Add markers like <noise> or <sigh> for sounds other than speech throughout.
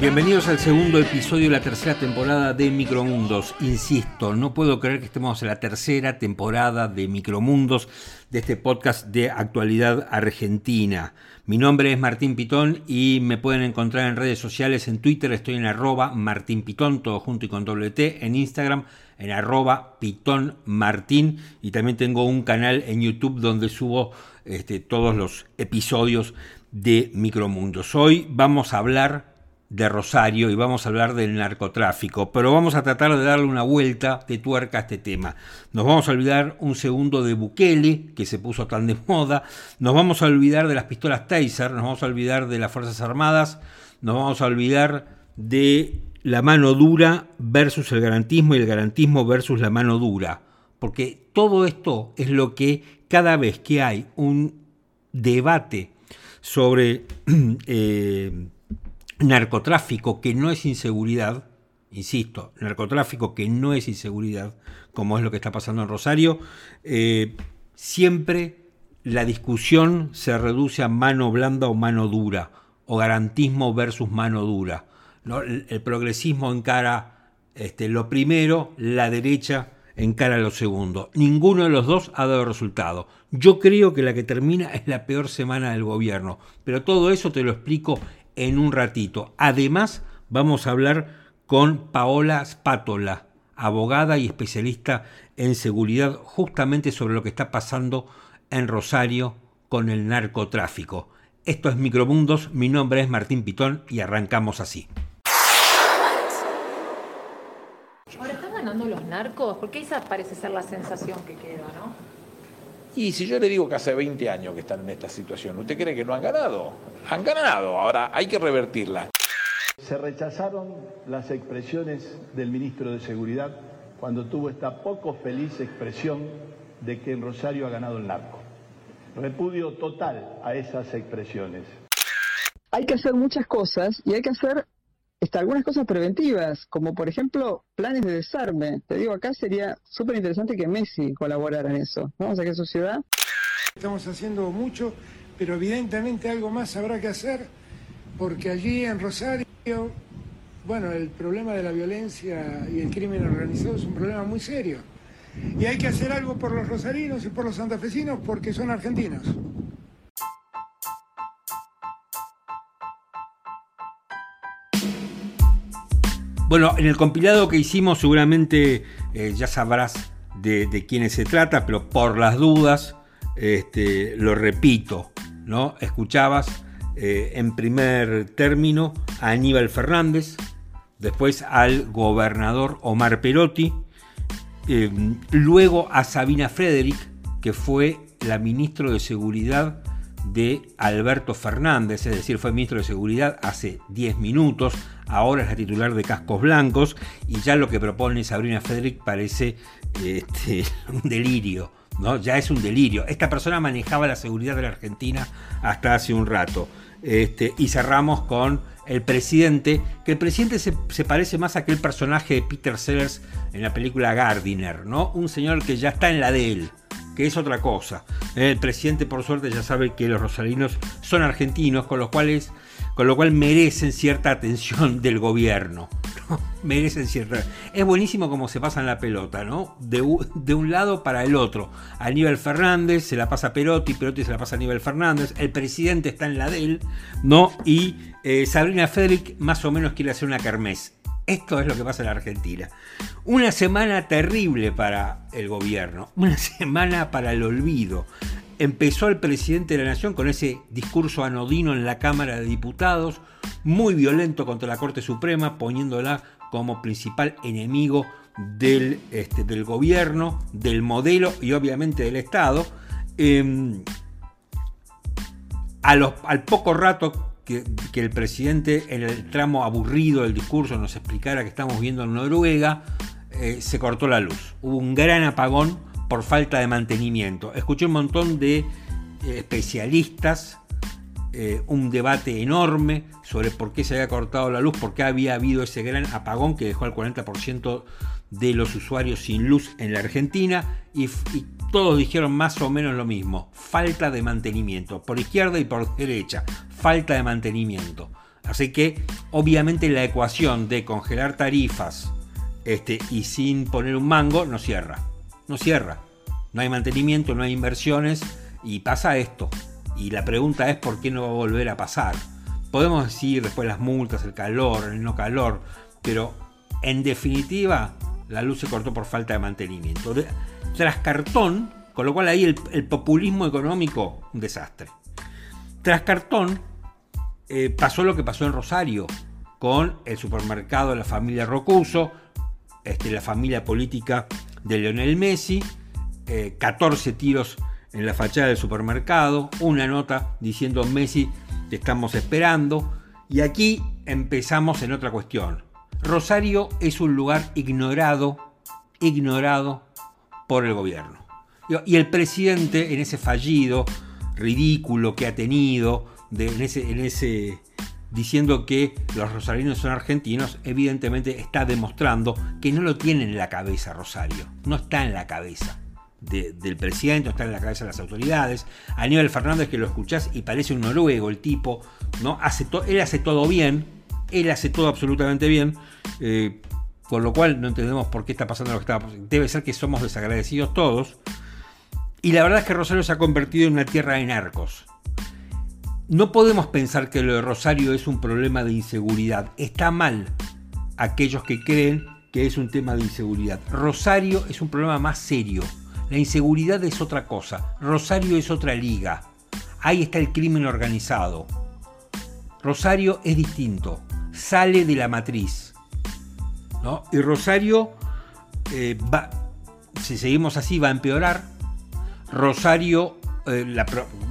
Bienvenidos al segundo episodio de la tercera temporada de Micromundos. Insisto, no puedo creer que estemos en la tercera temporada de Micromundos, de este podcast de actualidad argentina. Mi nombre es Martín Pitón y me pueden encontrar en redes sociales. En Twitter estoy en arroba Martín Pitón, todo junto y con doble T. En Instagram en arroba Pitón Martín. Y también tengo un canal en YouTube donde subo este, todos los episodios de Micromundos. Hoy vamos a hablar de Rosario y vamos a hablar del narcotráfico, pero vamos a tratar de darle una vuelta de tuerca a este tema. Nos vamos a olvidar un segundo de Bukele, que se puso tan de moda, nos vamos a olvidar de las pistolas Taser, nos vamos a olvidar de las Fuerzas Armadas, nos vamos a olvidar de la mano dura versus el garantismo y el garantismo versus la mano dura, porque todo esto es lo que cada vez que hay un debate sobre... <clears throat> Eh, narcotráfico que no es inseguridad, insisto, narcotráfico que no es inseguridad, como es lo que está pasando en Rosario, eh, siempre la discusión se reduce a mano blanda o mano dura, o garantismo versus mano dura. El, progresismo encara este, lo primero, la derecha encara lo segundo. Ninguno de los dos ha dado resultado. Yo creo que la que termina es la peor semana del gobierno, pero todo eso te lo explico en un ratito. Además, vamos a hablar con Paola Spatola, abogada y especialista en seguridad, justamente sobre lo que está pasando en Rosario con el narcotráfico. Esto es Micromundos, mi nombre es Martín Pitón y arrancamos así. Ahora están ganando los narcos, porque esa parece ser la sensación que queda, ¿no? Y si yo le digo que hace 20 años que están en esta situación, ¿usted cree que no han ganado? Han ganado, ahora hay que revertirla. Se rechazaron las expresiones del ministro de Seguridad cuando tuvo esta poco feliz expresión de que en Rosario ha ganado el narco. Repudio total a esas expresiones. Hay que hacer muchas cosas y hay que hacer algunas cosas preventivas, como por ejemplo planes de desarme. Te digo, acá sería súper interesante que Messi colaborara en eso. Vamos a que su ciudad. Estamos haciendo mucho, pero evidentemente algo más habrá que hacer, porque allí en Rosario, bueno, el problema de la violencia y el crimen organizado es un problema muy serio. Y hay que hacer algo por los rosarinos y por los santafesinos porque son argentinos. Bueno, en el compilado que hicimos seguramente eh, ya sabrás de, quiénes se trata, pero por las dudas este, lo repito, ¿no? Escuchabas eh, en primer término a Aníbal Fernández, después al gobernador Omar Perotti, eh, luego a Sabina Frederick, que fue la ministra de Seguridad de Alberto Fernández, es decir, fue ministro de Seguridad hace 10 minutos, ahora es la titular de Cascos Blancos y ya lo que propone Sabrina Frederick parece este, <laughs> un delirio. ¿no? Ya es un delirio. Esta persona manejaba la seguridad de la Argentina hasta hace un rato. Este, y cerramos con el presidente, que el presidente se, se, parece más a aquel personaje de Peter Sellers en la película Gardiner, ¿no? Un señor que ya está en la de él, que es otra cosa. El presidente, por suerte, ya sabe que los rosarinos son argentinos, con los cuales con lo cual merecen cierta atención del gobierno. <laughs> Merecen cierta. Es buenísimo cómo se pasan la pelota, ¿no? De, un lado para el otro. Aníbal Fernández se la pasa a Perotti, Perotti se la pasa a Aníbal Fernández, el presidente está en la de él, ¿no? Y eh, Sabrina Federic más o menos quiere hacer una kermés. Esto es lo que pasa en la Argentina. Una semana terrible para el gobierno, <laughs> una semana para el olvido empezó el presidente de la Nación con ese discurso anodino en la Cámara de Diputados, muy violento contra la Corte Suprema, poniéndola como principal enemigo del, este, gobierno, del modelo y obviamente del Estado. Em, al poco rato que, el presidente en el tramo aburrido del discurso nos explicara que estamos viendo en Noruega, eh, se cortó la luz. Hubo un gran apagón por falta de mantenimiento. Escuché un montón de eh, especialistas, eh, un debate enorme sobre por qué se había cortado la luz, por qué había habido ese gran apagón que dejó al 40% de los usuarios sin luz en la Argentina y, y, todos dijeron más o menos lo mismo, falta de mantenimiento, por izquierda y por derecha, falta de mantenimiento. Así que obviamente la ecuación de congelar tarifas este, y sin poner un mango no cierra. No cierra. No hay mantenimiento, no hay inversiones y pasa esto. Y la pregunta es por qué no va a volver a pasar. Podemos decir después las multas, el calor, el no calor, pero en definitiva la luz se cortó por falta de mantenimiento. tras cartón, con lo cual ahí el, populismo económico, un desastre. Tras cartón, eh, pasó lo que pasó en Rosario, con el supermercado de la familia Rocuso, este, la familia política de Lionel Messi, 14 eh, tiros en la fachada del supermercado, una nota diciendo Messi te estamos esperando, y aquí empezamos en otra cuestión. Rosario es un lugar ignorado, ignorado por el gobierno. Y el presidente en ese fallido, ridículo que ha tenido, en, ese, en ese diciendo que los rosarinos son argentinos, evidentemente está demostrando que no lo tiene en la cabeza Rosario, no está en la cabeza. del presidente, no está en la cabeza de las autoridades. Aníbal Fernández que lo escuchás y parece un noruego el tipo, ¿no? Hace él hace todo bien, él hace todo absolutamente bien, eh, con lo cual no entendemos por qué está pasando lo que está pasando. Debe ser que somos desagradecidos todos. Y la verdad es que Rosario se ha convertido en una tierra de narcos. No podemos pensar que lo de Rosario es un problema de inseguridad. Está mal aquellos que creen que es un tema de inseguridad. Rosario es un problema más serio. La inseguridad es otra cosa. Rosario es otra liga. Ahí está el crimen organizado. Rosario es distinto. Sale de la matriz. ¿no? Y Rosario, eh, va, si seguimos así, va a empeorar. Rosario eh,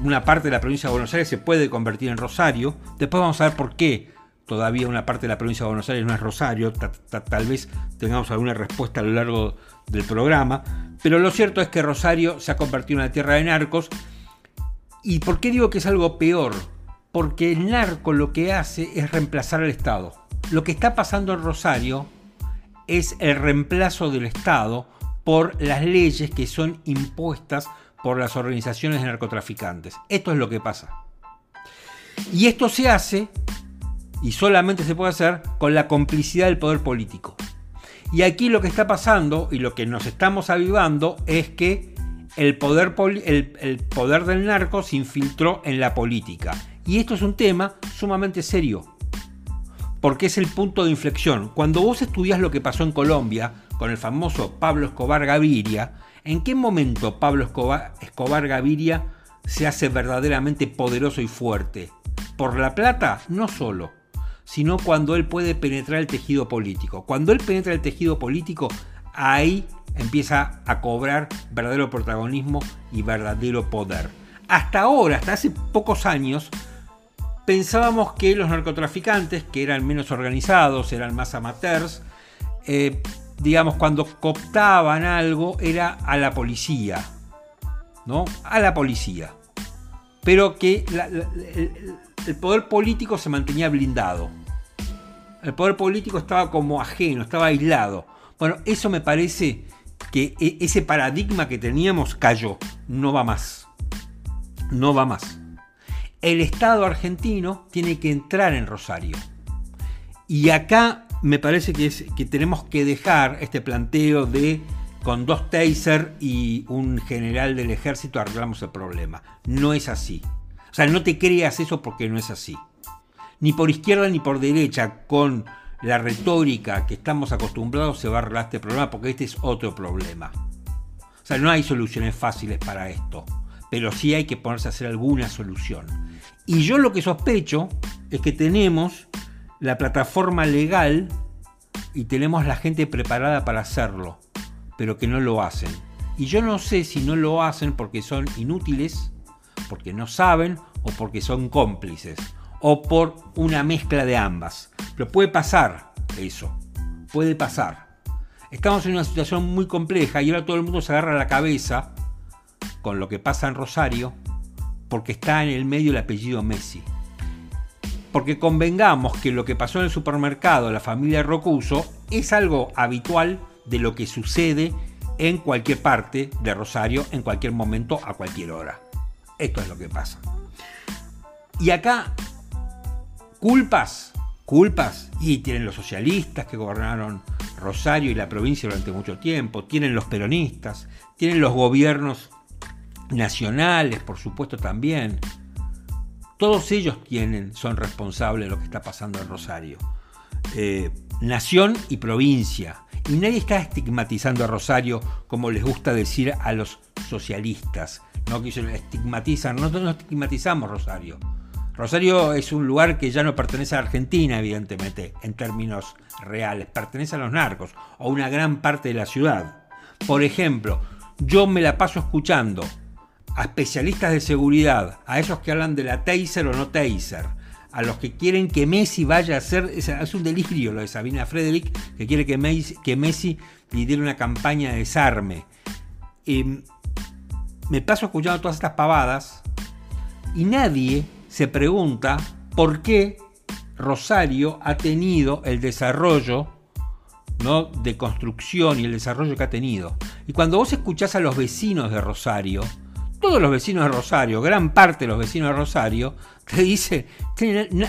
una parte de la provincia de Buenos Aires se puede convertir en Rosario. Después vamos a ver por qué todavía una parte de la provincia de Buenos Aires no es Rosario. Tal vez tengamos alguna respuesta a lo largo del programa. Pero lo cierto es que Rosario se ha convertido en una tierra de narcos. ¿Y por qué digo que es algo peor? Porque el narco lo que hace es reemplazar al Estado. Lo que está pasando en Rosario es el reemplazo del Estado por las leyes que son impuestas por las organizaciones de narcotraficantes. Esto es lo que pasa. Y esto se hace, y solamente se puede hacer, con la complicidad del poder político. Y aquí lo que está pasando y lo que nos estamos avivando es que el poder, el, poder del narco se infiltró en la política. Y esto es un tema sumamente serio, porque es el punto de inflexión. Cuando vos estudias lo que pasó en Colombia con el famoso Pablo Escobar Gaviria, ¿En qué momento Pablo Escobar, Gaviria se hace verdaderamente poderoso y fuerte? ¿Por la plata? No solo, sino cuando él puede penetrar el tejido político. Cuando él penetra el tejido político, ahí empieza a cobrar verdadero protagonismo y verdadero poder. Hasta ahora, hasta hace pocos años, pensábamos que los narcotraficantes, que eran menos organizados, eran más amateurs, eh, digamos, cuando cooptaban algo era a la policía, ¿no? A la policía. Pero que el, poder político se mantenía blindado. El poder político estaba como ajeno, estaba aislado. Bueno, eso me parece que e, ese paradigma que teníamos cayó, no va más. No va más. El Estado argentino tiene que entrar en Rosario. Y acá me parece que, tenemos que dejar este planteo de con dos taser y un general del ejército arreglamos el problema. No es así. O sea, no te creas eso porque no es así. Ni por izquierda ni por derecha, con la retórica que estamos acostumbrados, se va a arreglar este problema porque este es otro problema. O sea, no hay soluciones fáciles para esto, pero sí hay que ponerse a hacer alguna solución. Y yo lo que sospecho es que tenemos la plataforma legal y tenemos la gente preparada para hacerlo, pero que no lo hacen. Y yo no sé si no lo hacen porque son inútiles, porque no saben o porque son cómplices, o por una mezcla de ambas. Pero puede pasar eso, puede pasar. Estamos en una situación muy compleja y ahora todo el mundo se agarra la cabeza con lo que pasa en Rosario porque está en el medio el apellido Messi. Porque convengamos que lo que pasó en el supermercado la familia Rocuso es algo habitual de lo que sucede en cualquier parte de Rosario, en cualquier momento, a cualquier hora. Esto es lo que pasa. Y acá culpas, culpas, y tienen los socialistas que gobernaron Rosario y la provincia durante mucho tiempo, tienen los peronistas, tienen los gobiernos nacionales, por supuesto también. Todos ellos tienen, son responsables de lo que está pasando en Rosario. Eh, nación y provincia. Y nadie está estigmatizando a Rosario como les gusta decir a los socialistas. No que estigmatizan, nosotros no estigmatizamos Rosario. Rosario es un lugar que ya no pertenece a Argentina, evidentemente, en términos reales, pertenece a los narcos o a una gran parte de la ciudad. Por ejemplo, yo me la paso escuchando a especialistas de seguridad, a esos que hablan de la taser o no taser, a los que quieren que Messi vaya a hacer, es, un delirio lo de Sabina Frederick, que quiere que Messi, que Messi lidere una campaña de desarme. me paso escuchando todas estas pavadas y nadie se pregunta por qué Rosario ha tenido el desarrollo ¿no? de construcción y el desarrollo que ha tenido. Y cuando vos escuchás a los vecinos de Rosario, todos los vecinos de Rosario, gran parte de los vecinos de Rosario, te dice,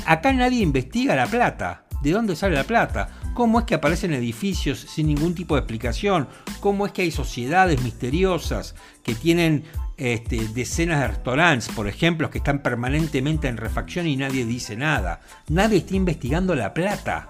acá nadie investiga la plata. ¿De dónde sale la plata? ¿Cómo es que aparecen edificios sin ningún tipo de explicación? ¿Cómo es que hay sociedades misteriosas que tienen este, decenas de restaurantes, por ejemplo, que están permanentemente en refacción y nadie dice nada? Nadie está investigando la plata.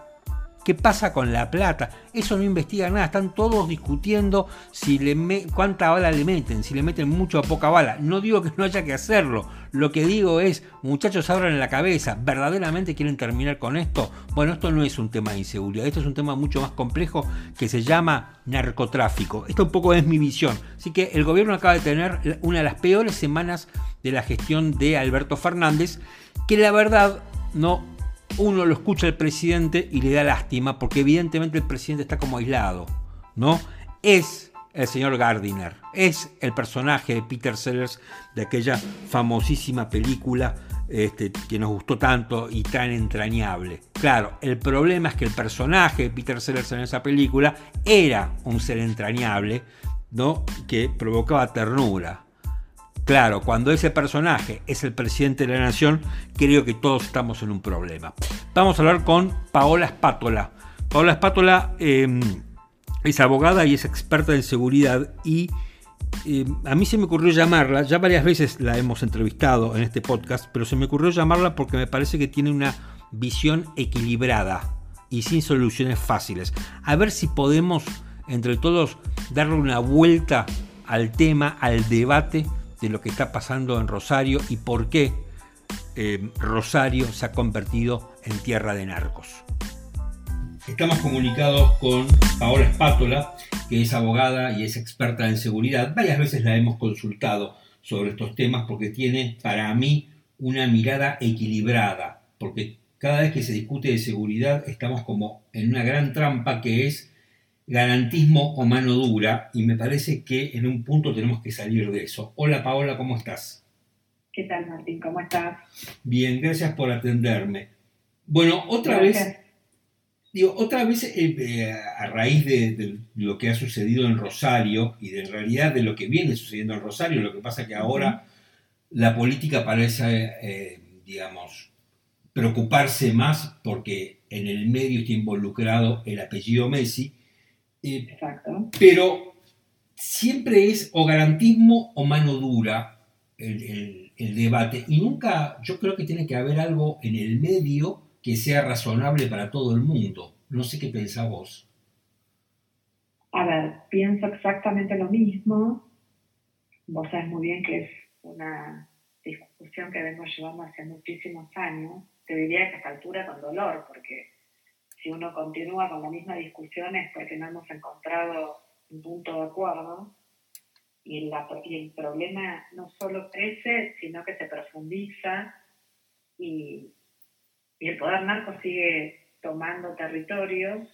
¿Qué pasa con la plata? Eso no investiga nada. Están todos discutiendo si le cuánta bala le meten, si le meten mucho o poca bala. No digo que no haya que hacerlo. Lo que digo es, muchachos, abran la cabeza. ¿Verdaderamente quieren terminar con esto? Bueno, esto no es un tema de inseguridad. Esto es un tema mucho más complejo que se llama narcotráfico. Esto un poco es mi visión. Así que el gobierno acaba de tener una de las peores semanas de la gestión de Alberto Fernández, que la verdad no uno lo escucha el presidente y le da lástima porque evidentemente el presidente está como aislado, ¿no? Es el señor Gardiner, es el personaje de Peter Sellers de aquella famosísima película este, que nos gustó tanto y tan entrañable. Claro, el problema es que el personaje de Peter Sellers en esa película era un ser entrañable, ¿no? Que provocaba ternura. Claro, cuando ese personaje es el presidente de la nación, creo que todos estamos en un problema. Vamos a hablar con Paola Espátola. Paola Espátola em, es abogada y es experta en seguridad y em, a mí se me ocurrió llamarla, ya varias veces la hemos entrevistado en este podcast, pero se me ocurrió llamarla porque me parece que tiene una visión equilibrada y sin soluciones fáciles. A ver si podemos entre todos darle una vuelta al tema, al debate de lo que está pasando en Rosario y por qué eh, Rosario se ha convertido en tierra de narcos. Estamos comunicados con Paola Espátola, que es abogada y es experta en seguridad. Varias veces la hemos consultado sobre estos temas porque tiene para mí una mirada equilibrada, porque cada vez que se discute de seguridad estamos como en una gran trampa que es garantismo o mano dura y me parece que en un punto tenemos que salir de eso. Hola Paola, ¿cómo estás? ¿Qué tal Martín? ¿Cómo estás? Bien, gracias por atenderme. Bueno, otra vez, digo, otra vez eh, eh, a raíz de, lo que ha sucedido en Rosario y de realidad de lo que viene sucediendo en Rosario, lo que pasa que ahora la política parece, eh, digamos, preocuparse más porque en el medio está involucrado el apellido Messi Exacto. Pero siempre es o garantismo o mano dura el, debate. Y nunca, yo creo que tiene que haber algo en el medio que sea razonable para todo el mundo. No sé qué pensás vos. A ver, pienso exactamente lo mismo. Vos sabés muy bien que es una discusión que vengo llevando hace muchísimos años. Te diría que a esta altura con dolor, porque si uno continúa con la misma discusión es porque no hemos encontrado un punto de acuerdo y, el problema no solo crece, sino que se profundiza y, el poder narco sigue tomando territorios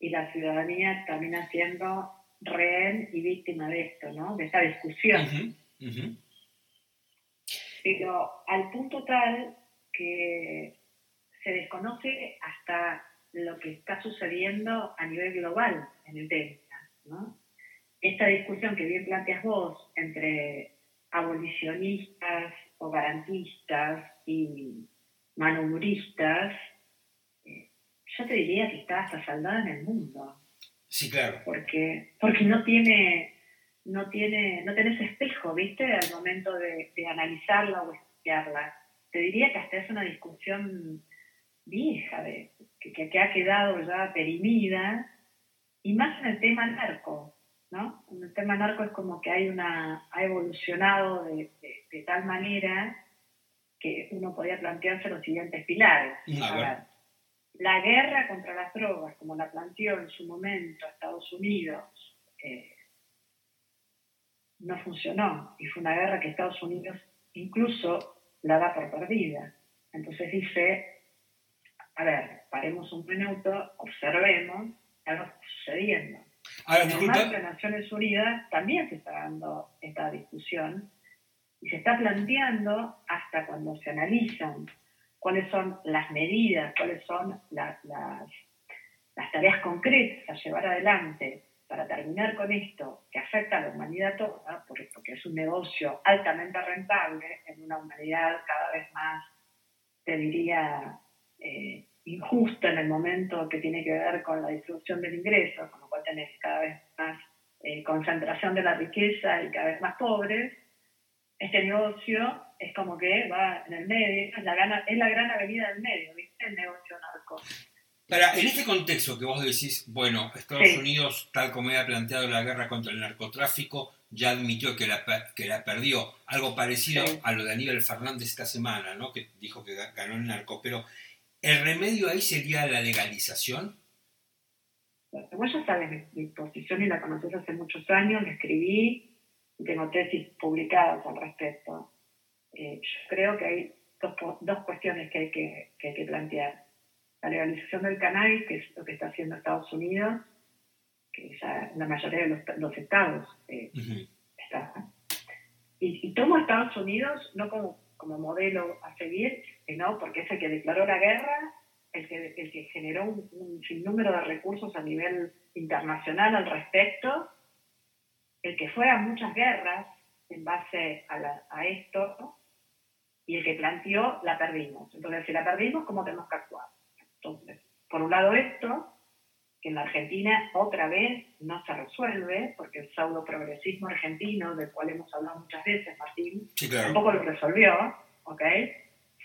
y la ciudadanía termina siendo rehén y víctima de esto, ¿no? De esta discusión. Pero al punto tal que se desconoce hasta lo que está sucediendo a nivel global en el Delta. ¿no? Esta discusión que bien planteas vos entre abolicionistas o garantistas y, manuristas, eh, yo te diría que está hasta saldada en el mundo. Sí, claro. Porque, porque no tiene, no tiene, no tenés espejo, ¿viste? Al momento de, analizarla o estudiarla. Te diría que hasta es una discusión vieja, de, que, que ha quedado ya perimida, y más en el tema narco, ¿no? En el tema narco es como que hay una, ha evolucionado de, de, tal manera que uno podía plantearse los siguientes pilares. La guerra contra las drogas, como la planteó en su momento Estados Unidos, eh, no funcionó y fue una guerra que Estados Unidos incluso la da por perdida. Entonces dice, a ver, paremos un minuto, observemos algo está sucediendo. Además, de Naciones Unidas también se está dando esta discusión y se está planteando hasta cuando se analizan cuáles son las medidas, cuáles son las, las, tareas concretas a llevar adelante para terminar con esto que afecta a la humanidad toda, porque, es un negocio altamente rentable en una humanidad cada vez más, te diría, eh, injusta en el momento que tiene que ver con la distribución del ingreso, con lo cual tenés cada vez más eh, concentración de la riqueza y cada vez más pobres, este negocio es como que va en el medio, es la, gran, es la gran avenida del medio, ¿viste? El negocio narco. Para, en este contexto que vos decís, bueno, Estados Unidos, tal como había planteado la guerra contra el narcotráfico, ya admitió que la, que la perdió. Algo parecido a lo de Aníbal Fernández esta semana, ¿no? que dijo que ganó el narco. Pero, ¿el remedio ahí sería la legalización? Vos ya sabes mi, posición y la conoces hace muchos años, la escribí, tengo tesis publicadas al respecto. Eh, yo creo que hay dos, dos cuestiones que hay que, que hay que, plantear. La legalización del cannabis, que es lo que está haciendo Estados Unidos, que ya la mayoría de los, los estados eh, está. Y, y, tomo a Estados Unidos no como, como modelo a seguir, sino porque es el que declaró la guerra, el que, el que generó un, un sinnúmero de recursos a nivel internacional al respecto el que fue a muchas guerras en base a, esto y el que planteó la perdimos. Entonces, si la perdimos, ¿cómo tenemos que actuar? Entonces, por un lado esto, que en la Argentina otra vez no se resuelve, porque el pseudo progresismo argentino, del cual hemos hablado muchas veces, Martín, tampoco lo resolvió, ¿ok?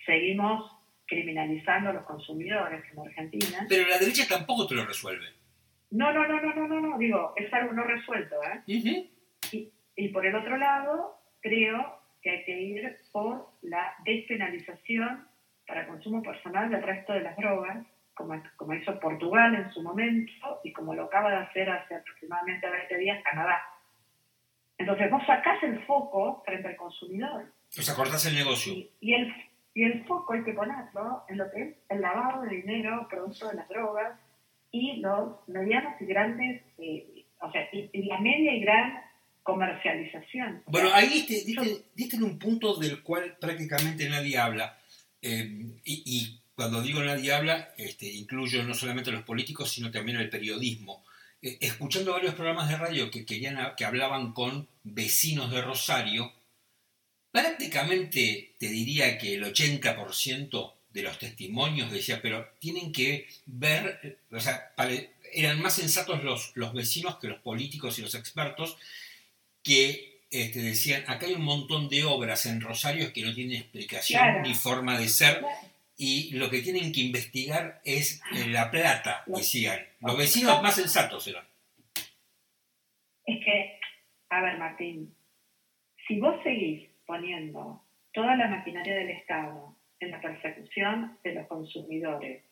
Seguimos criminalizando a los consumidores en Argentina. Pero la derecha tampoco te lo resuelve. No, no, no, no, no, no, no, digo, es algo no resuelto, ¿eh? y, y, por el otro lado, creo que hay que ir por la despenalización para consumo personal del resto de las drogas, como, como hizo Portugal en su momento y como lo acaba de hacer hace aproximadamente 20 días Canadá. Entonces vos sacás el foco frente al consumidor. O sea, cortás el negocio. Y, el, y el foco hay que ponerlo en lo que es el lavado de dinero producto de las drogas, y los medianos y grandes, eh, o sea, y, la media y gran comercialización. Bueno, ahí diste, en un punto del cual prácticamente nadie habla. Eh, y, cuando digo nadie habla, este, incluyo no solamente a los políticos, sino también al periodismo. Eh, escuchando varios programas de radio que, querían, que hablaban con vecinos de Rosario, prácticamente te diría que el 80% de los testimonios decía, pero tienen que ver, o sea, eran más sensatos los, los vecinos que los políticos y los expertos que este, decían, acá hay un montón de obras en Rosario que no tienen explicación ni forma de ser y lo que tienen que investigar es eh, la plata, decían. Los vecinos más sensatos eran. Es que, a ver Martín, si vos seguís poniendo toda la maquinaria del Estado en la persecución de los consumidores,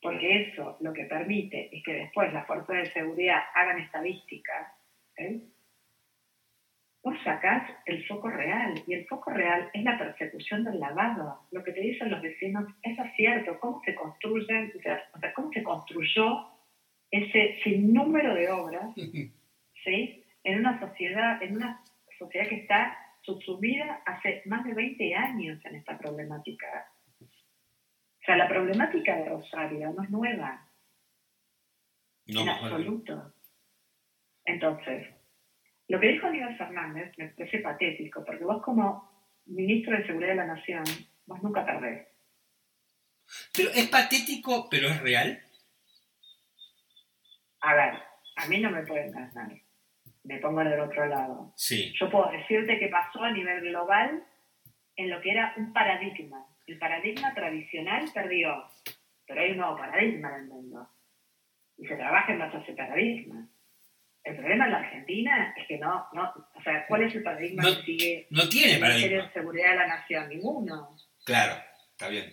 porque eso lo que permite es que después las fuerzas de seguridad hagan estadísticas, ¿eh? vos sacás el foco real, y el foco real es la persecución del lavado. Lo que te dicen los vecinos es cierto, cómo se construyen, o sea, cómo se construyó ese sinnúmero de obras, ¿sí? En una sociedad, en una sociedad que está subsumida hace más de 20 años en esta problemática. O sea, la problemática de Rosario no es nueva. en absoluto. Entonces, lo que dijo Aníbal Fernández me parece patético, porque vos como ministro de Seguridad de la Nación, vos nunca perdés. Pero es patético, pero es real. A ver, a mí no me pueden ganar. Me pongo del otro lado. Sí. Yo puedo decirte que pasó a nivel global en lo que era un paradigma. El paradigma tradicional perdió, pero hay un nuevo paradigma en el mundo. Y se trabaja en base a ese paradigma. El problema en la Argentina es que no, no, o sea, ¿cuál es el paradigma No- que sigue No tiene el paradigma. de Seguridad de la Nación? Ninguno. Claro, está bien.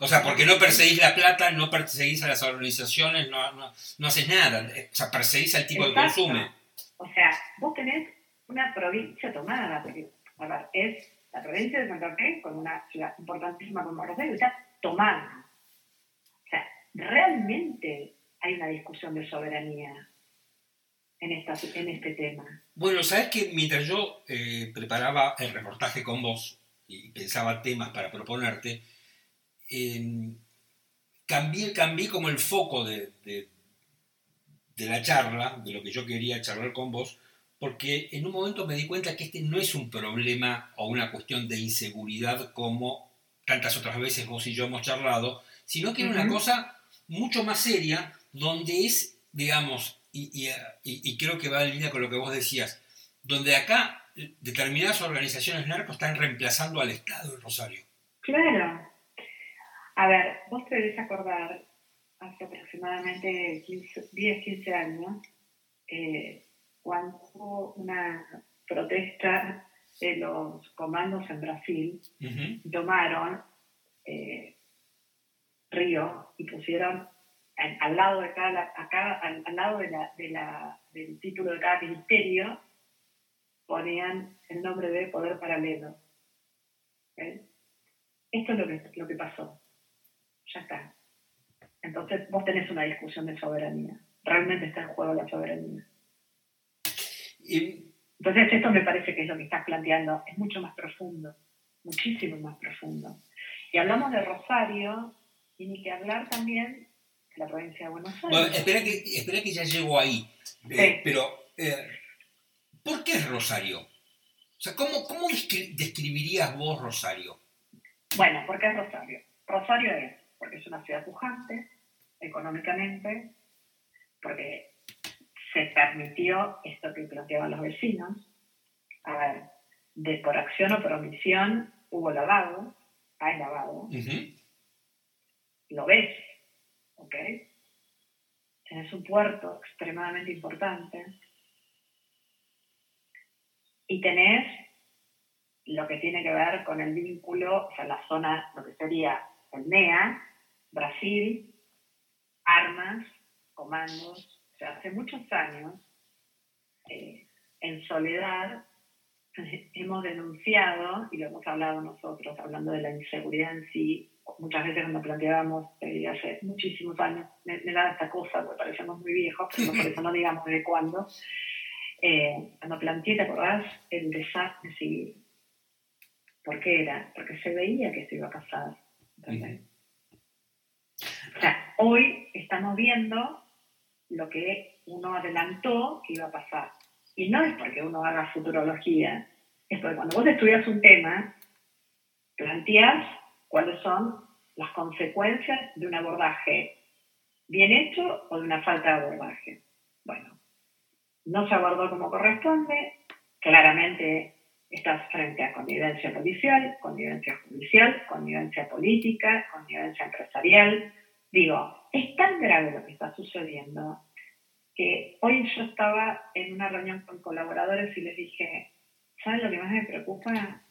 O sea, porque no perseguís la plata, no perseguís a las organizaciones, no, no, no haces nada. O sea, perseguís al tipo que Exacto. consume. O sea, vos tenés una provincia tomada, a es la provincia de Santa Fe con una ciudad importantísima como Rosario, está tomada. O sea, realmente hay una discusión de soberanía en, esta, en este tema. Bueno, sabes que mientras yo eh, preparaba el reportaje con vos y pensaba temas para proponerte, eh, cambié, cambié como el foco de- de la charla, de lo que yo quería charlar con vos, porque en un momento me di cuenta que este no es un problema o una cuestión de inseguridad como tantas otras veces vos y yo hemos charlado, sino que era una cosa mucho más seria, donde es, digamos, y, y- creo que va en línea con lo que vos decías, donde acá determinadas organizaciones narcos están reemplazando al Estado en Rosario. Claro. A ver, vos te debes acordar, hace aproximadamente 15, 10, 15 años, eh, cuando hubo una protesta de los comandos en Brasil, tomaron eh, Río y pusieron al, al lado de cada, acá, al, al lado de la, de la- del título de cada ministerio, ponían el nombre de Poder Paralelo. ¿Ves? Esto es lo que, lo que pasó. Ya está. Entonces vos tenés una discusión de soberanía. Realmente está en juego la soberanía. Y- Entonces esto me parece que es lo que estás planteando. Es mucho más profundo. Muchísimo más profundo. Y hablamos de Rosario y ni que hablar también de la provincia de Buenos Aires. Bueno, espera que, espera que ya llego ahí. Eh, Sí. pero, eh, ¿por qué es Rosario? O sea, ¿cómo, cómo descri- describirías vos Rosario? Bueno, ¿por qué es Rosario? Rosario es porque es una ciudad pujante económicamente, porque se permitió esto que planteaban los vecinos. A ver, de por acción o por omisión hubo lavado, hay lavado, lo ves, ¿ok? Tenés un puerto extremadamente importante y tenés lo que tiene que ver con el vínculo, o sea, la zona, lo que sería el NEA, Brasil, armas, comandos. O sea, hace muchos años, eh, en soledad, <laughs> hemos denunciado, y lo hemos hablado nosotros, hablando de la inseguridad en sí, muchas veces cuando planteábamos, eh, hace muchísimos años, me, me da esta cosa, porque parecemos muy viejos, pero no por eso no <laughs> digamos de cuándo, eh, cuando planteé, ¿te acordás? El desastre civil. ¿Por qué era? Porque se veía que esto iba a pasar. ¿entendés? O sea, hoy estamos viendo lo que uno adelantó que iba a pasar. Y no es porque uno haga futurología, es porque cuando vos estudias un tema, planteas cuáles son las consecuencias de un abordaje bien hecho o de una falta de abordaje. Bueno, no se abordó como corresponde, claramente estás frente a connivencia policial, connivencia judicial, connivencia política, connivencia empresarial. Digo, es tan grave lo que está sucediendo que hoy yo estaba en una reunión con colaboradores y les dije, ¿saben lo que más me preocupa?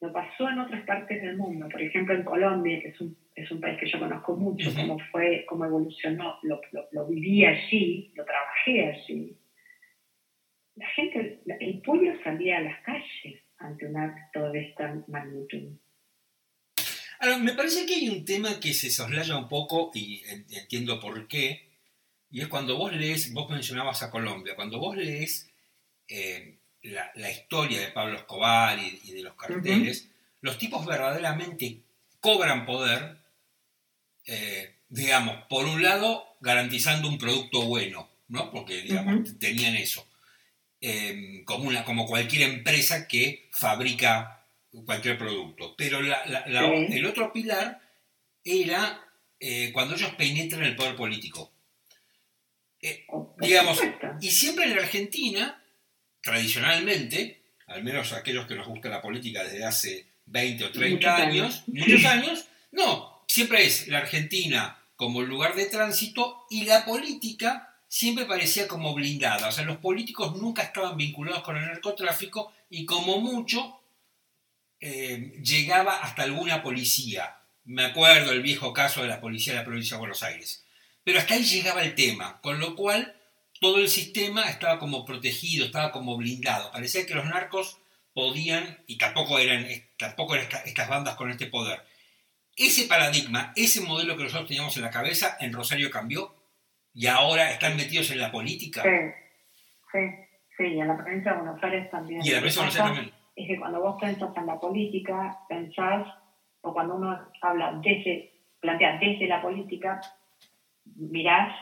Lo pasó en otras partes del mundo, por ejemplo en Colombia, que es un, es un país que yo conozco mucho, cómo fue, cómo evolucionó, lo, lo, lo viví allí, lo trabajé allí. La gente, el pueblo salía a las calles ante un acto de esta magnitud. Ahora, me parece que hay un tema que se soslaya un poco y en- entiendo por qué, y es cuando vos lees, vos mencionabas a Colombia, cuando vos lees eh, la, la historia de Pablo Escobar y, y de los carteles, los tipos verdaderamente cobran poder, eh, digamos, por un lado, garantizando un producto bueno, ¿no? Porque, digamos, tenían eso. Eh, como, una, como cualquier empresa que fabrica cualquier producto. Pero la- la- la- Sí. el otro pilar era eh, cuando ellos penetran el poder político. Eh, digamos, y siempre en la Argentina, tradicionalmente, al menos aquellos que nos gusta la política desde hace 20 o 30 Muchos años, años. muchos años, no, siempre es la Argentina como lugar de tránsito y la política siempre parecía como blindada. O sea, los políticos nunca estaban vinculados con el narcotráfico y como mucho eh, llegaba hasta alguna policía. Me acuerdo el viejo caso de la policía de la provincia de Buenos Aires. Pero hasta ahí llegaba el tema, con lo cual todo el sistema estaba como protegido, estaba como blindado. Parecía que los narcos podían, y tampoco eran, tampoco eran esta- estas bandas con este poder. Ese paradigma, ese modelo que nosotros teníamos en la cabeza, en Rosario cambió y ahora están metidos en la política. Sí, sí, sí, y en la provincia de Buenos Aires también. Y en la provincia de Buenos Aires también. Es que cuando vos pensás en la política, pensás, o cuando uno habla desde, plantea desde la política, mirás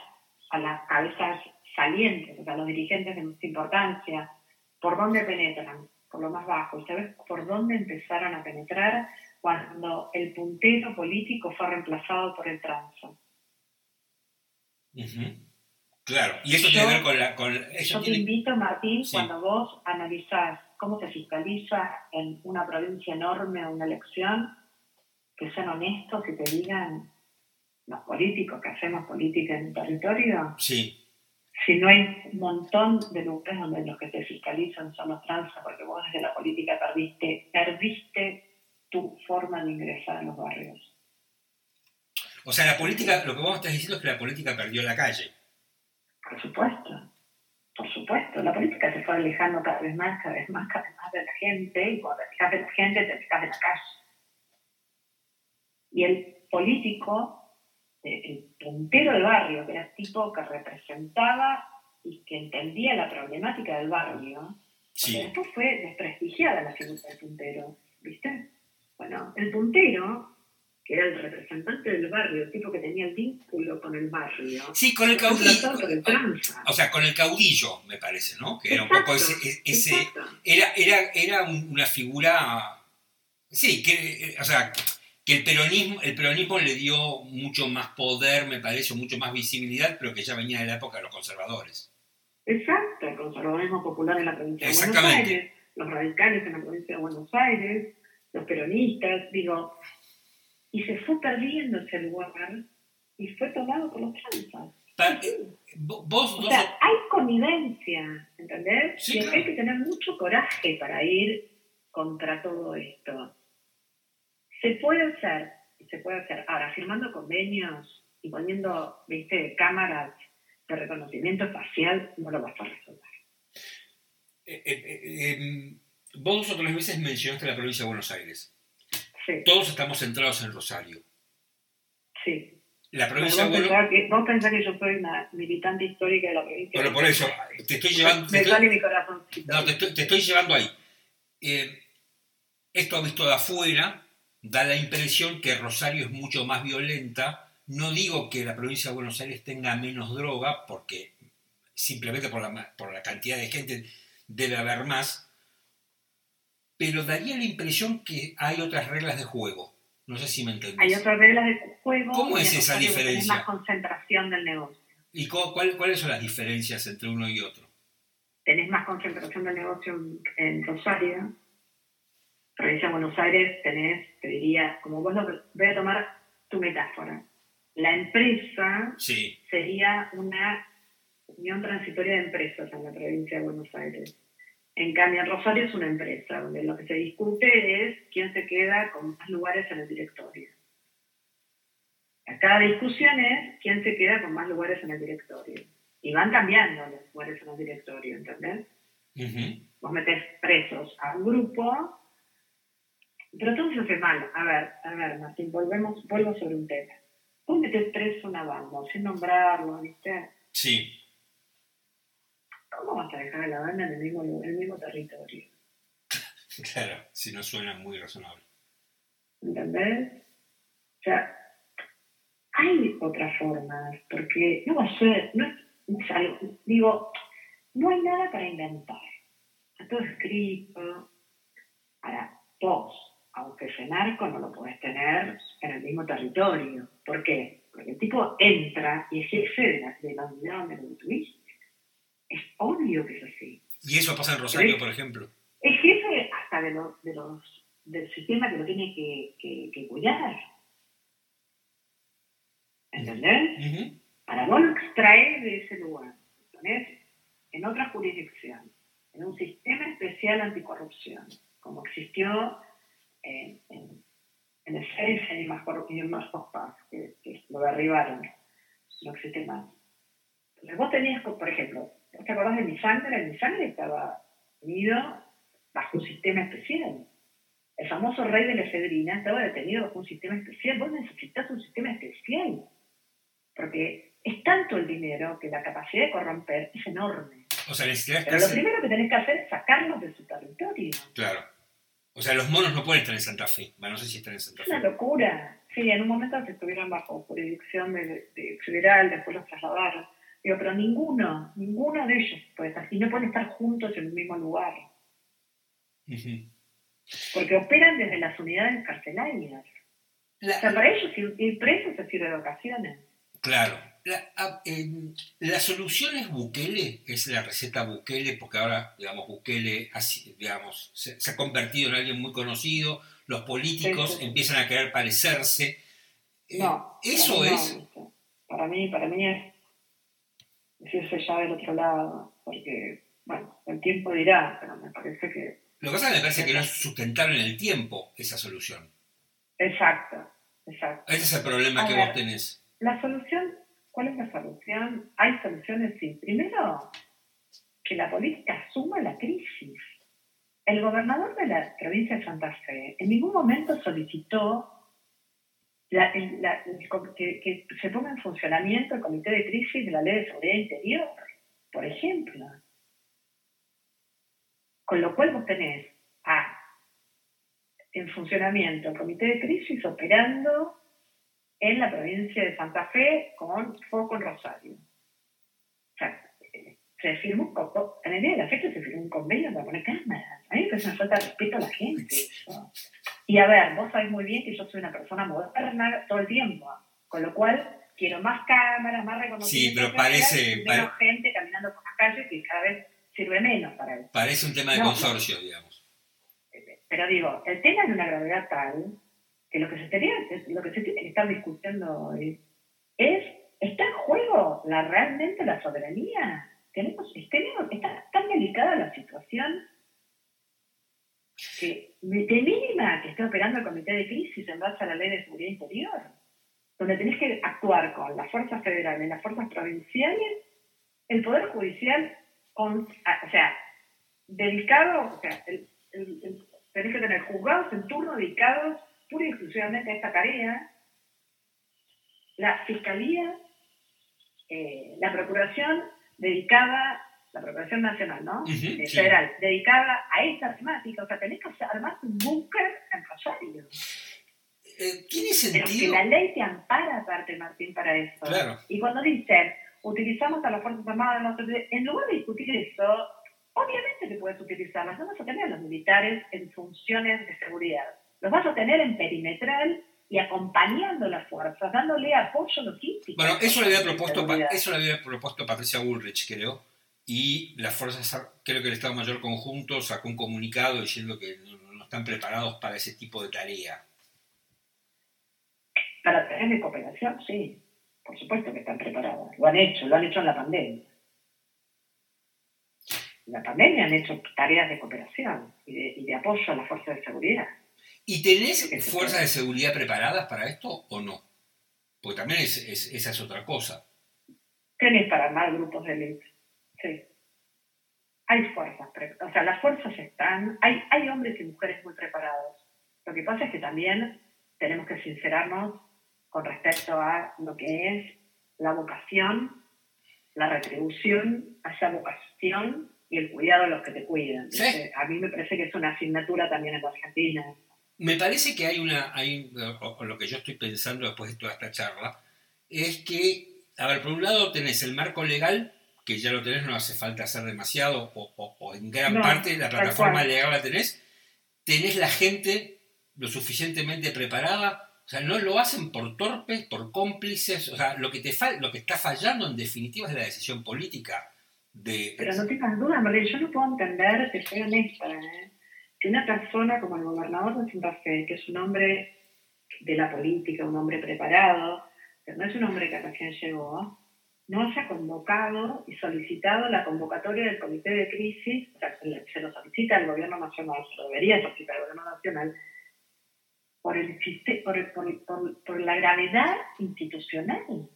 a las cabezas salientes, o sea, los dirigentes de mucha importancia, por dónde penetran, por lo más bajo, y sabes por dónde empezaron a penetrar cuando el puntero político fue reemplazado por el transo. Ujú. Claro, y eso tiene que Yo- ver con la... Con, eso Yo te tiene- invito, Martín, Sí. cuando vos analizás cómo se fiscaliza en una provincia enorme una elección, que sean honestos y te digan los políticos que hacemos política en el territorio, Sí, si no hay un montón de lugares donde los que te fiscalizan son los trans, porque vos desde la política perdiste, perdiste tu forma de ingresar a los barrios. o sea, la política, lo que vos estás diciendo es que la política perdió la calle. Por supuesto, por supuesto. La política se fue alejando cada vez más, cada vez más, cada vez más de la gente, y cuando te alejas de la gente, te alejas de la calle. Y el político, eh, el puntero del barrio, que era el tipo que representaba y que entendía la problemática del barrio, Sí, después fue desprestigiada la figura del puntero, ¿viste? Bueno, el puntero, que era el representante del barrio, el tipo que tenía el vínculo con el barrio, sí con el caudillo. O sea, con el caudillo, me parece, ¿no? Que era un poco ese... Exacto, ese era, era, era un- una figura... Sí, que, eh, o sea, que el peronismo, el peronismo le dio mucho más poder, me parece, mucho más visibilidad, pero que ya venía de la época de los conservadores. Exacto, el conservadurismo popular en la provincia de Buenos. Aires, los radicales en la provincia de Buenos Aires, los peronistas, digo, y se fue perdiendo ese lugar y fue tomado por los tranzas. Pa- eh, Vos, O vos- sea, hay connivencia, ¿entendés? Sí, y claro. hay que tener mucho coraje para ir contra todo esto. Se puede hacer, se puede hacer. Ahora, firmando convenios y poniendo, viste, cámaras de reconocimiento facial, no lo vas a resolver. eh, eh, eh, em, vos otras veces mencionaste la provincia de Buenos Aires. Sí, Todos estamos centrados en Rosario. sí. La provincia de vos, Buenos pensás que, vos pensás que yo soy una militante histórica de la provincia. Bueno, por eso, te estoy llevando... te Me estoy- sale mi corazoncito. No, te estoy, te estoy llevando ahí. Eh, esto visto de afuera da la impresión que Rosario es mucho más violenta. No digo que la provincia de Buenos Aires tenga menos droga, porque simplemente por la, por la cantidad de gente debe haber más, pero daría la impresión que hay otras reglas de juego. No sé si me entendés. Hay otras reglas de juego. ¿Cómo es esa diferencia? más concentración del negocio. ¿Y cuál- cuáles son las diferencias entre uno y otro? tenés más concentración del negocio en, en Rosario. Provincia de Buenos Aires tenés, te diría, como vos lo voy a tomar tu metáfora. La empresa Sí, sería una unión transitoria de empresas en la provincia de Buenos Aires. En cambio, en Rosario es una empresa, donde lo que se discute es quién se queda con más lugares en el directorio. Cada discusión es quién se queda con más lugares en el directorio. Y van cambiando los lugares en el directorio, ¿entendés? Ujú. Vos metés presos a un grupo, pero todo se hace mal. A ver, a ver, Martín, volvemos, vuelvo sobre un tema. Vos metés preso a una banda, sin nombrarlo, ¿viste? sí. ¿Cómo vas a dejar a la banda en el mismo, en el mismo territorio? <laughs> Claro, si no suena muy razonable. ¿Entendés? O sea, hay otras formas, porque no va a ser, no es, no es algo, digo, no hay nada para inventar. Está todo escrito. Ahora, vos, aunque ese narco no lo puedes tener en el mismo territorio. ¿Por qué? Porque el tipo entra y ejerce de la, de la unidad donde lo tuviste. Es obvio que es así. Y eso pasa en Rosario, por ejemplo. Es jefe hasta de los, de los, del sistema que lo tiene que, que, que cuidar. ¿Entendés? Para vos lo extraer de ese lugar, lo ponés en otra jurisdicción, en un sistema especial anticorrupción, como existió en, en, en el CERICEN y más, por- y más Paz, que, que lo derribaron, no existe más. Entonces vos tenías, por ejemplo, ¿vos te acordás de mi sangre? El mi sangre estaba unido bajo un sistema especial. El famoso rey de la efedrina estaba detenido bajo un sistema especial. Vos necesitas un sistema especial. Porque es tanto el dinero que la capacidad de corromper es enorme. O sea, Pero lo primero que tenés que hacer es sacarlos de su territorio. Claro. O sea, los monos no pueden estar en Santa Fe. Bueno, no sé si están en Santa Es una Fe. locura. Sí, en un momento que estuvieron bajo jurisdicción de, de federal, después los trasladaron. Digo, pero ninguno, ninguno de ellos puede estar, y no pueden estar juntos en el mismo lugar, porque operan desde las unidades carcelarias. La- O sea, para ellos ir, ir presos es ir de vacaciones. Claro. La, a- em, la solución es Bukele, es la receta Bukele, porque ahora, digamos, Bukele así, digamos, se, se ha convertido en alguien muy conocido, los políticos Sí, sí. empiezan a querer parecerse. Eh, No. eso es. Para mí, para mí es decirse ya del otro lado, porque, bueno, el tiempo dirá, pero me parece que. lo que pasa es que me parece que no es sustentable en el tiempo esa solución. Exacto, exacto. Ese es el problema A que ver. vos tenés. La solución, ¿cuál es la solución? Hay soluciones, sí. Primero, que la política asuma la crisis. El gobernador de la provincia de Santa Fe en ningún momento solicitó la- que, que se ponga en funcionamiento el comité de crisis de la ley de seguridad interior, por ejemplo. Con lo cual vos tenés a, en funcionamiento el comité de crisis operando en la provincia de Santa Fe con foco en Rosario. O sea, se firmó un co- en el día de la fecha se firmó un convenio para poner cámaras. A mí me parece una falta de respeto a la gente. <laughs> eso. Y a ver, vos sabés muy bien que yo soy una persona moderna todo el tiempo, con lo cual quiero más cámaras, más reconocimiento. Sí, pero parece- menos pare- gente caminando por las calles que cada vez sirve menos para eso. Parece un tema de No, consorcio, digamos. Pero digo, el tema es de una gravedad tal que lo que se tenía, lo que se tiene que estar discutiendo hoy es, ¿está en juego la, realmente la soberanía? Tenemos, tenemos, está tan delicada la situación que de mínima que esté operando el comité de crisis en base a la ley de seguridad interior, donde tenés que actuar con las fuerzas federales, las fuerzas provinciales, el poder judicial, con, o sea, dedicado, o sea, el- el- tenés que tener juzgados en turno dedicados pura y exclusivamente a esta tarea, la fiscalía, eh, la procuración dedicada, la procuración nacional, ¿no? Ujú, Eh, sí. Federal, dedicada a esta temática, o sea, tenés que armar un búnker en Rosario. Eh, ¿Tiene Pero que sentido? la ley te ampara aparte, Martín, para eso. Claro. Y cuando dicen, utilizamos a las Fuerzas Armadas, no sé qué, en lugar de discutir eso, obviamente que puedes utilizarlas. No vas a tener a los militares en funciones de seguridad. Los vas a tener en perimetral y acompañando las fuerzas, dándole apoyo logístico. Bueno, eso lo había propuesto, Pa- eso lo había propuesto Patricia Bullrich, creo, y las fuerzas, creo que el Estado Mayor Conjunto sacó un comunicado diciendo que no, están preparados para ese tipo de tarea. Para tareas de cooperación, sí. Por supuesto que están preparadas. Lo han hecho, lo han hecho en la pandemia. En la pandemia han hecho tareas de cooperación y de, y de apoyo a las fuerzas de seguridad. ¿Y tenés fuerzas de seguridad preparadas para esto o no? Porque también es, es- esa es otra cosa. Tenés para armar grupos de élite. Sí. Hay fuerzas, o sea, las fuerzas están, hay, hay hombres y mujeres muy preparados. Lo que pasa es que también tenemos que sincerarnos con respecto a lo que es la vocación, la retribución a esa vocación y el cuidado de los que te cuidan. Sí. ¿viste? A mí me parece que es una asignatura también en la Argentina. Me parece que hay una, hay, o, o lo que yo estoy pensando después de toda esta charla, es que, a ver, por un lado tenés el marco legal, que ya lo tenés, no hace falta hacer demasiado, o, o- o en gran No, parte la plataforma legal la tenés, tenés la gente lo suficientemente preparada? O sea, no lo hacen por torpes, por cómplices. O sea, lo que, te lo que está fallando en definitiva es la decisión política. De... Pero no tengas dudas, María, yo no puedo entender, te soy honesta, ¿eh? que una persona como el gobernador de Santa Fe, que es un hombre de la política, un hombre preparado, pero no es un hombre que recién llegó, no haya convocado y solicitado la convocatoria del Comité de Crisis, o sea, se, lo solicita el Gobierno Nacional, se lo debería solicitar el Gobierno Nacional, por, el, por, por, por la gravedad institucional.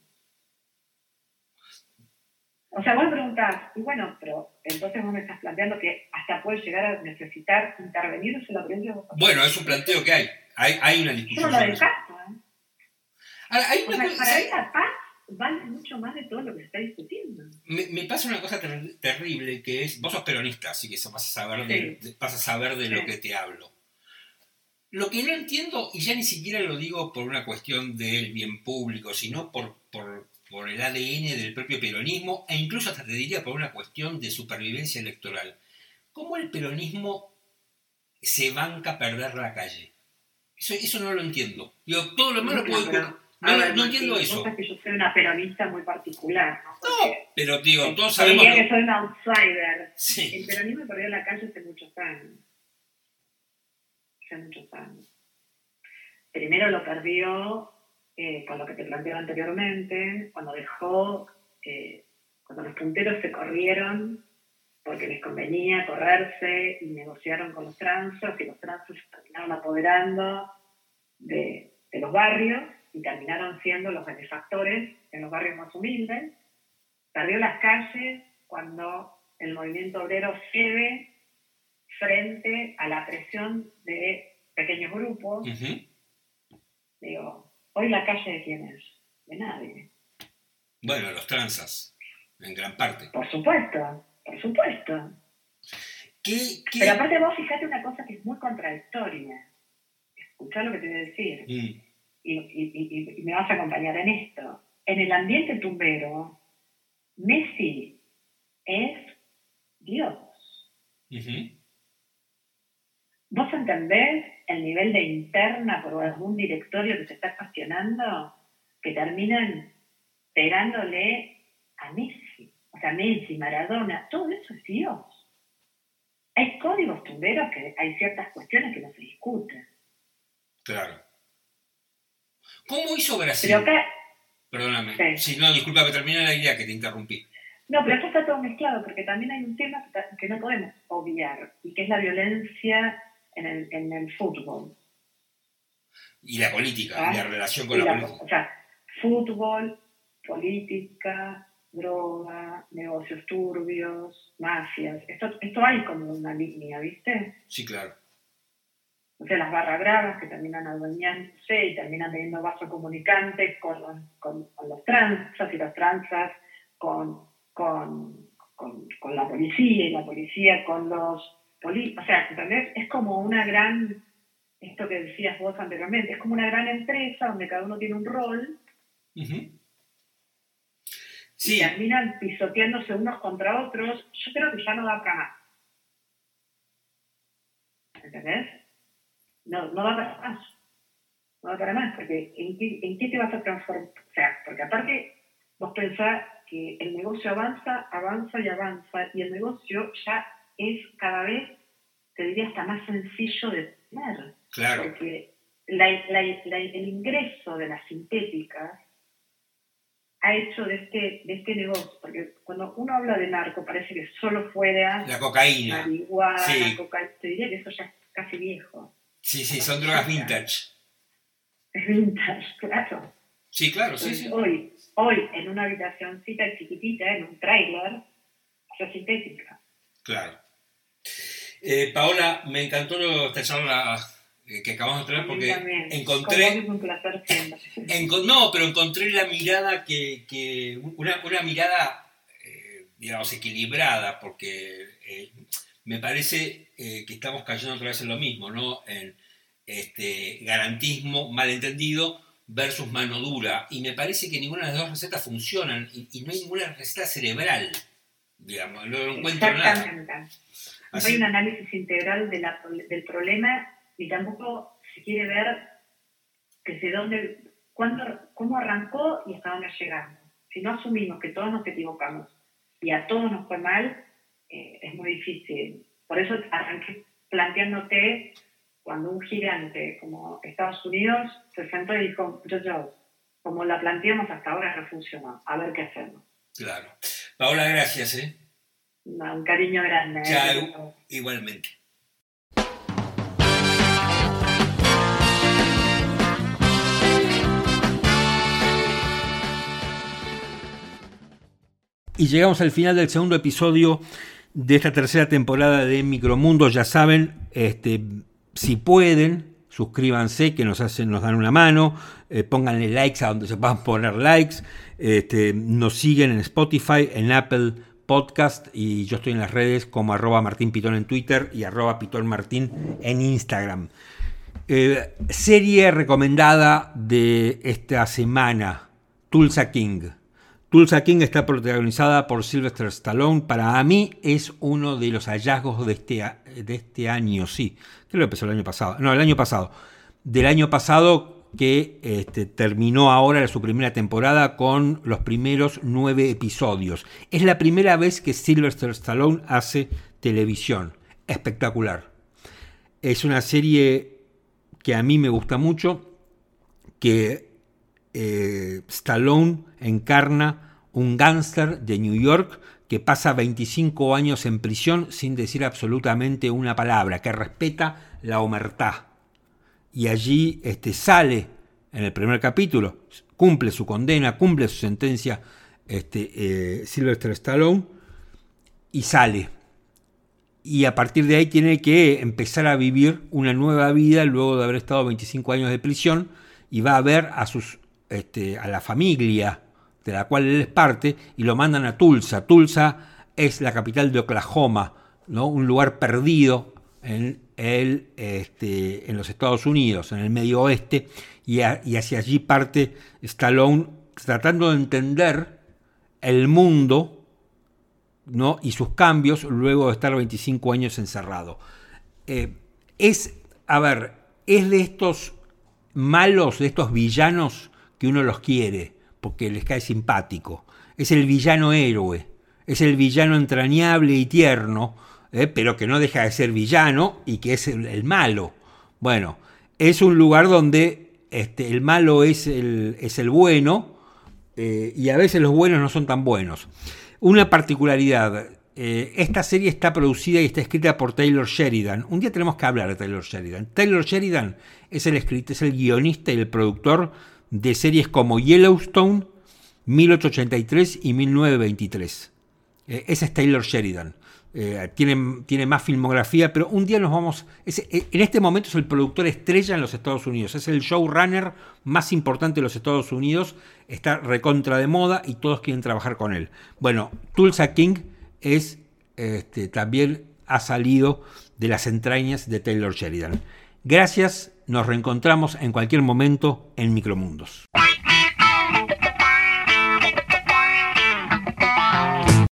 O sea, vos me preguntás, y bueno, pero entonces vos me estás planteando que hasta puede llegar a necesitar intervenir en la provincia de Bueno, es un planteo que hay. Hay, hay una discusión. Yo no lo descarto, ¿eh? Ahora, hay una cosa, para la paz vale mucho más de todo lo que se está discutiendo. Me, me pasa una cosa terrible que es, vos sos peronista, así que vas a saber de, vas a saber de lo que te hablo. Lo que no entiendo, y ya ni siquiera lo digo por una cuestión del bien público, sino por, por, por el ADN del propio peronismo, e incluso hasta te diría por una cuestión de supervivencia electoral. ¿Cómo el peronismo se banca a perder la calle? Eso, eso no lo entiendo. Digo, todo lo malo puedo... No, no, entiendo eso. que yo soy una peronista muy particular, ¿no? no pero digo, todos sabemos... Diría que soy un outsider. Sí. El peronismo perdió la calle hace muchos años. Hace muchos años. Primero lo perdió eh, con lo que te planteaba anteriormente, cuando dejó, eh, cuando los punteros se corrieron porque les convenía correrse y negociaron con los transos y los transos se terminaron apoderando de, de los barrios y terminaron siendo los benefactores en los barrios más humildes. Perdió las calles cuando el movimiento obrero cede frente a la presión de pequeños grupos. Digo, hoy la calle de quién es? De nadie. Bueno, los transas, en gran parte. Por supuesto, por supuesto. Pero aparte vos fíjate una cosa que es muy contradictoria. Escuchá lo que te voy a decir. Mm y, me vas a acompañar en esto. En el ambiente tumbero, Messi es Dios. ¿Vos entendés el nivel de interna por algún directorio que se está cuestionando que terminan pegándole a Messi? O sea, Messi, Maradona, todo eso es Dios. Hay códigos tumberos que hay ciertas cuestiones que no se discuten. Claro. ¿Cómo hizo Brasil? Perdóname. Si no, disculpa, que terminé la idea que te interrumpí. No, pero esto está todo mezclado porque también hay un tema que no podemos obviar y que es la violencia en el, en el fútbol. Y la política, y la relación con la, política. O sea, fútbol, política, droga, negocios turbios, mafias. Esto, esto hay como una línea, ¿viste? Sí, claro o sea, las barras bravas que terminan adueñándose y terminan teniendo vaso comunicante con los, con, los transas y las transas con, con, con, la policía y la policía con los policías. O sea, ¿entendés? Es como una gran, esto que decías vos anteriormente, es como una gran empresa donde cada uno tiene un rol. Sí. Y terminan pisoteándose unos contra otros. Yo creo que ya no da para más. ¿Entendés? No, no va para más. No va para más, porque ¿en qué, ¿en qué te vas a transformar? O sea, porque aparte vos pensás que el negocio avanza, avanza y avanza, y el negocio ya es cada vez, te diría, hasta más sencillo de tener. Claro. Porque el ingreso de las sintéticas ha hecho de este, de este negocio, porque cuando uno habla de narco parece que solo fuera la cocaína, marihuana, cocaína, te diría que eso ya es casi viejo. Sí, sí, son drogas vintage. Vintage, claro. Sí, claro, sí, sí. Hoy, hoy, en una habitacióncita chiquitita, en un trailer, es sintética. Claro. Eh, Paola, me encantó esta charla eh, que acabamos de tener porque encontré. un placer no, pero encontré la mirada que. que una, una mirada, eh, digamos, equilibrada, porque me parece eh, que estamos cayendo otra vez en lo mismo, ¿no? En este, garantismo malentendido versus mano dura. Y me parece que ninguna de las dos recetas funcionan y, no hay ninguna receta cerebral, digamos, no encuentro nada. No hay un análisis integral del problema ni tampoco se quiere ver desde dónde, cuándo, cómo arrancó y hasta dónde llegamos. Si no asumimos que todos nos equivocamos y a todos nos fue mal, eh, es muy difícil. Por eso arranqué planteándote cuando un gigante como Estados Unidos se sentó y dijo, yo, como la planteamos hasta ahora no funcionó, a ver qué hacemos. Claro. Paola, gracias. ¿eh? un cariño grande. ¿eh? igualmente. Y llegamos al final del segundo episodio de esta tercera temporada de Micromundo. Ya saben, este, si pueden, suscríbanse, que nos hacen, nos dan una mano, eh, pónganle likes a donde se puedan poner likes, este, nos siguen en Spotify, en Apple Podcast y yo estoy en las redes como arroba Martín Pitón en Twitter y arroba Pitón Martín en Instagram. Eh, serie recomendada de esta semana, Tulsa King. Tulsa King está protagonizada por Sylvester Stallone. Para mí es uno de los hallazgos de este, de este año, sí. Creo que empezó el año pasado. No, el año pasado. Del año pasado que este, terminó ahora su primera temporada con los primeros nueve episodios. Es la primera vez que Sylvester Stallone hace televisión. Espectacular. Es una serie que a mí me gusta mucho, que eh, Stallone encarna un gángster de New York que pasa 25 años en prisión sin decir absolutamente una palabra, que respeta la omertad. Y allí este, sale en el primer capítulo, cumple su condena, cumple su sentencia este, eh, Stallone y sale. Y a partir de ahí tiene que empezar a vivir una nueva vida luego de haber estado 25 años de prisión y va a ver a sus este, a la familia de la cual él es parte y lo mandan a Tulsa. Tulsa es la capital de Oklahoma, ¿no? un lugar perdido en, este, los Estados Unidos, en el medio oeste, y, hacia allí parte Stallone tratando de entender el mundo ¿no? y sus cambios luego de estar 25 años encerrado. Eh, es, a ver, es de estos malos, de estos villanos que uno los quiere porque les cae simpático. Es el villano héroe, es el villano entrañable y tierno, ¿eh? pero que no deja de ser villano y que es el, malo. Bueno, es un lugar donde este, el malo es el, es el bueno eh, y a veces los buenos no son tan buenos. Una particularidad, eh, esta serie está producida y está escrita por Taylor Sheridan. Un día tenemos que hablar de Taylor Sheridan. Taylor Sheridan es el, es el guionista y el productor de series como Yellowstone, 1883 y 1923. Eh, ese es Taylor Sheridan. Eh, tiene, tiene, más filmografía, pero un día nos vamos... Eh, en este momento es el productor estrella en los Estados Unidos, es el showrunner más importante de los Estados Unidos, está recontra de moda y todos quieren trabajar con él. Bueno, Tulsa King es, este, también ha salido de las entrañas de Taylor Sheridan. Gracias nos reencontramos en cualquier momento en Micromundos.